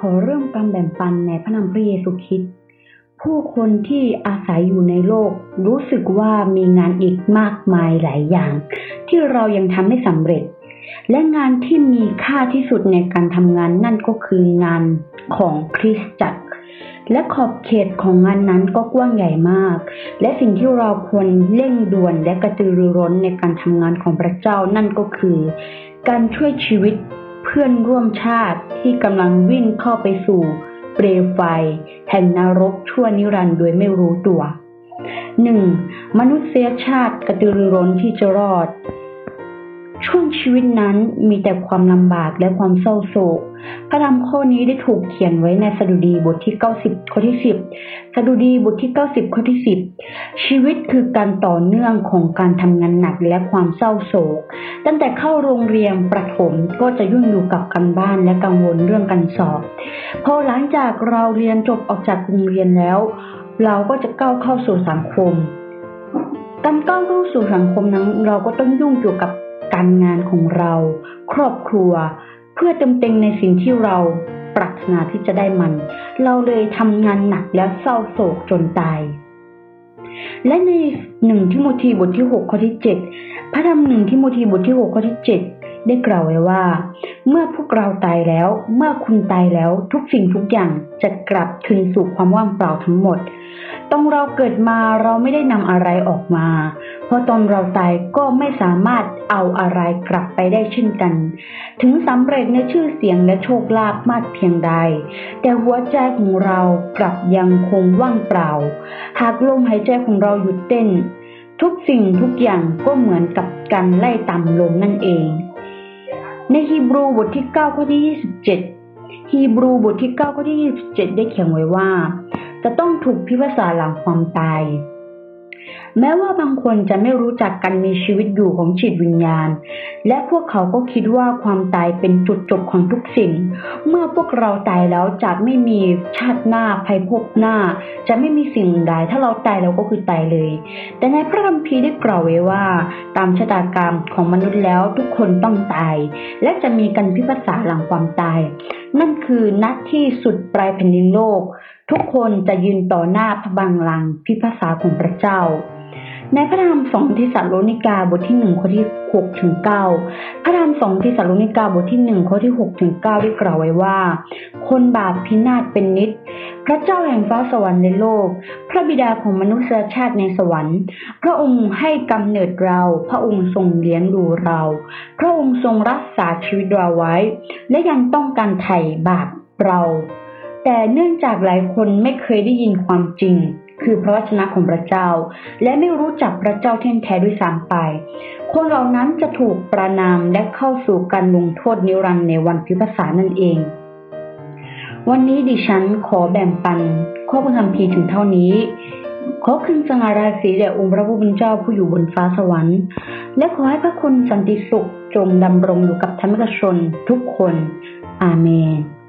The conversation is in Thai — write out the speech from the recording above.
ขอเริ่มการแบ่งปันในพระนามพระเยซูคริสต์ผู้คนที่อาศัยอยู่ในโลก รู้สึกว่ามีงานอีกมากมายหลายอย่าง ที่เรายังทำไม่สำเร็จ และงานที่มีค่าที่สุดในการทำงานนั่นก็คืองานของคริสตจักร และขอบเขตของงานนั้นก็กว้างใหญ่มาก และสิ่งที่เราควรเร่งด่วนและกระตือรือร้นในการทำงานของพระเจ้านั่นก็คือ การช่วยชีวิต พื่อนร่วมชาติที่กำลังวิ่งเข้าไปสู่เปลวไฟ แห่งนรกชั่วนิรันดร์โดยไม่รู้ตัว 1. มนุษยชาติกระตือรือร้นที่จะรอด ช่วงชีวิตนั้นมีแต่ความลำบากและความเศร้าโศก พระธรรมข้อนี้ได้ถูกเขียนไว้ในสดุดีบทที่ 90 ข้อที่ 10 สดุดีบทที่ 90 ข้อที่ 10 ชีวิตคือการต่อเนื่องของการทำงานหนักและความเศร้าโศก ตั้งแต่เข้าโรงเรียนประถมก็จะยุ่งอยู่กับการบ้านและกังวลเรื่องการสอบ พอหลังจากเราเรียนจบออกจากโรงเรียนแล้ว เราก็จะก้าวเข้าสู่สังคม การก้าวเข้าสู่สังคมนั้นเราก็ต้องยุ่งเกี่ยวกับ การงานของเรา ครอบครัว เพื่อเต็มเต็งในสิ่งที่เราปรารถนาที่จะได้มัน เราเลยทำงานหนักและเศร้าโศกจนตาย และในหนึ่งทิโมธีบทที่หกข้อที่เจ็ดพระธรรมหนึ่งทิโมธีบทที่หกข้อที่เจ็ด ได้กล่าวไว้ว่า เมื่อพวกเราตายแล้ว เมื่อคุณตายแล้วทุกสิ่งทุกอย่างจะกลับคืนสู่ความว่างเปล่าทั้งหมด ตอนเราเกิดมาเราไม่ได้นำอะไรออกมา เพราะตอนเราตายก็ไม่สามารถเอาอะไรกลับไปได้เช่นกัน ถึงสำเร็จในชื่อเสียงและโชคลาภมากเพียงใด แต่หัวใจของเรากลับยังคงว่างเปล่า หากลมหายใจของเราหยุดเต้นทุกสิ่งทุกอย่างก็เหมือนกับการไล่ตามลมนั่นเอง ในฮีบรูบทที่ 9 ข้อที่ 27 ฮีบรูบทที่ 9 ข้อที่ 27 ได้เขียนไว้ว่า จะต้องถูกพิพากษาหลังความตาย แม้ว่าบางคนจะไม่รู้จักการมีชีวิตอยู่ของจิตวิญญาณ และพวกเขาก็คิดว่าความตายเป็นจุดจบของทุกสิ่ง เมื่อพวกเราตายแล้วจะไม่มีชาติหน้าภัยพบหน้า จะไม่มีสิ่งใดถ้าเราตายเราก็คือตายเลย แต่ในพระคัมภีร์ได้กล่าวไว้ว่า ตามชะตากรรมของมนุษย์แล้วทุกคนต้องตาย และจะมีการพิพากษาหลังความตาย นั่นคือนัดที่สุดปลายแผ่นดินโลก ทุกคนจะยืนต่อหน้าพระบังลังพิพากษาของพระเจ้า ในพระธรรมสองทิสาโลนิกาบทที่หนึ่งข้อที่หกถึงเก้าพระธรรมสองทิสาโลนิกาบทที่หนึ่งข้อที่หกถึงเก้าได้กล่าวไว้ว่า คนบาปพินาศเป็นนิด พระเจ้าแห่งฟ้าสวรรค์ในโลก พระบิดาของมนุษยชาติในสวรรค์ พระองค์ให้กำเนิดเรา พระองค์ทรงเลี้ยงดูเรา พระองค์ทรงรักษาชีวิตเราไว้ และยังต้องการไถ่บาปเรา แต่เนื่องจากหลายคนไม่เคยได้ยินความจริง คือพระวจนะของพระเจ้า และไม่รู้จักพระเจ้าเที่แท้ด้วยซ้ำไป คนเหล่านั้นจะถูกประนามและเข้าสู่การลงโทษนิรันดร์ในวันพิพากษานั่นเอง วันนี้ดิฉันขอแบ่งปัน ข้อพระคัมภีร์ถึงเท่านี้ ขอคืนสง่าราศีแด่องค์พระผู้เป็นเจ้าผู้อยู่บนฟ้าสวรรค์ และขอให้พระคุณสันติสุขจงดำรงอยู่กับธรรมิกชนทุกคน อาเมน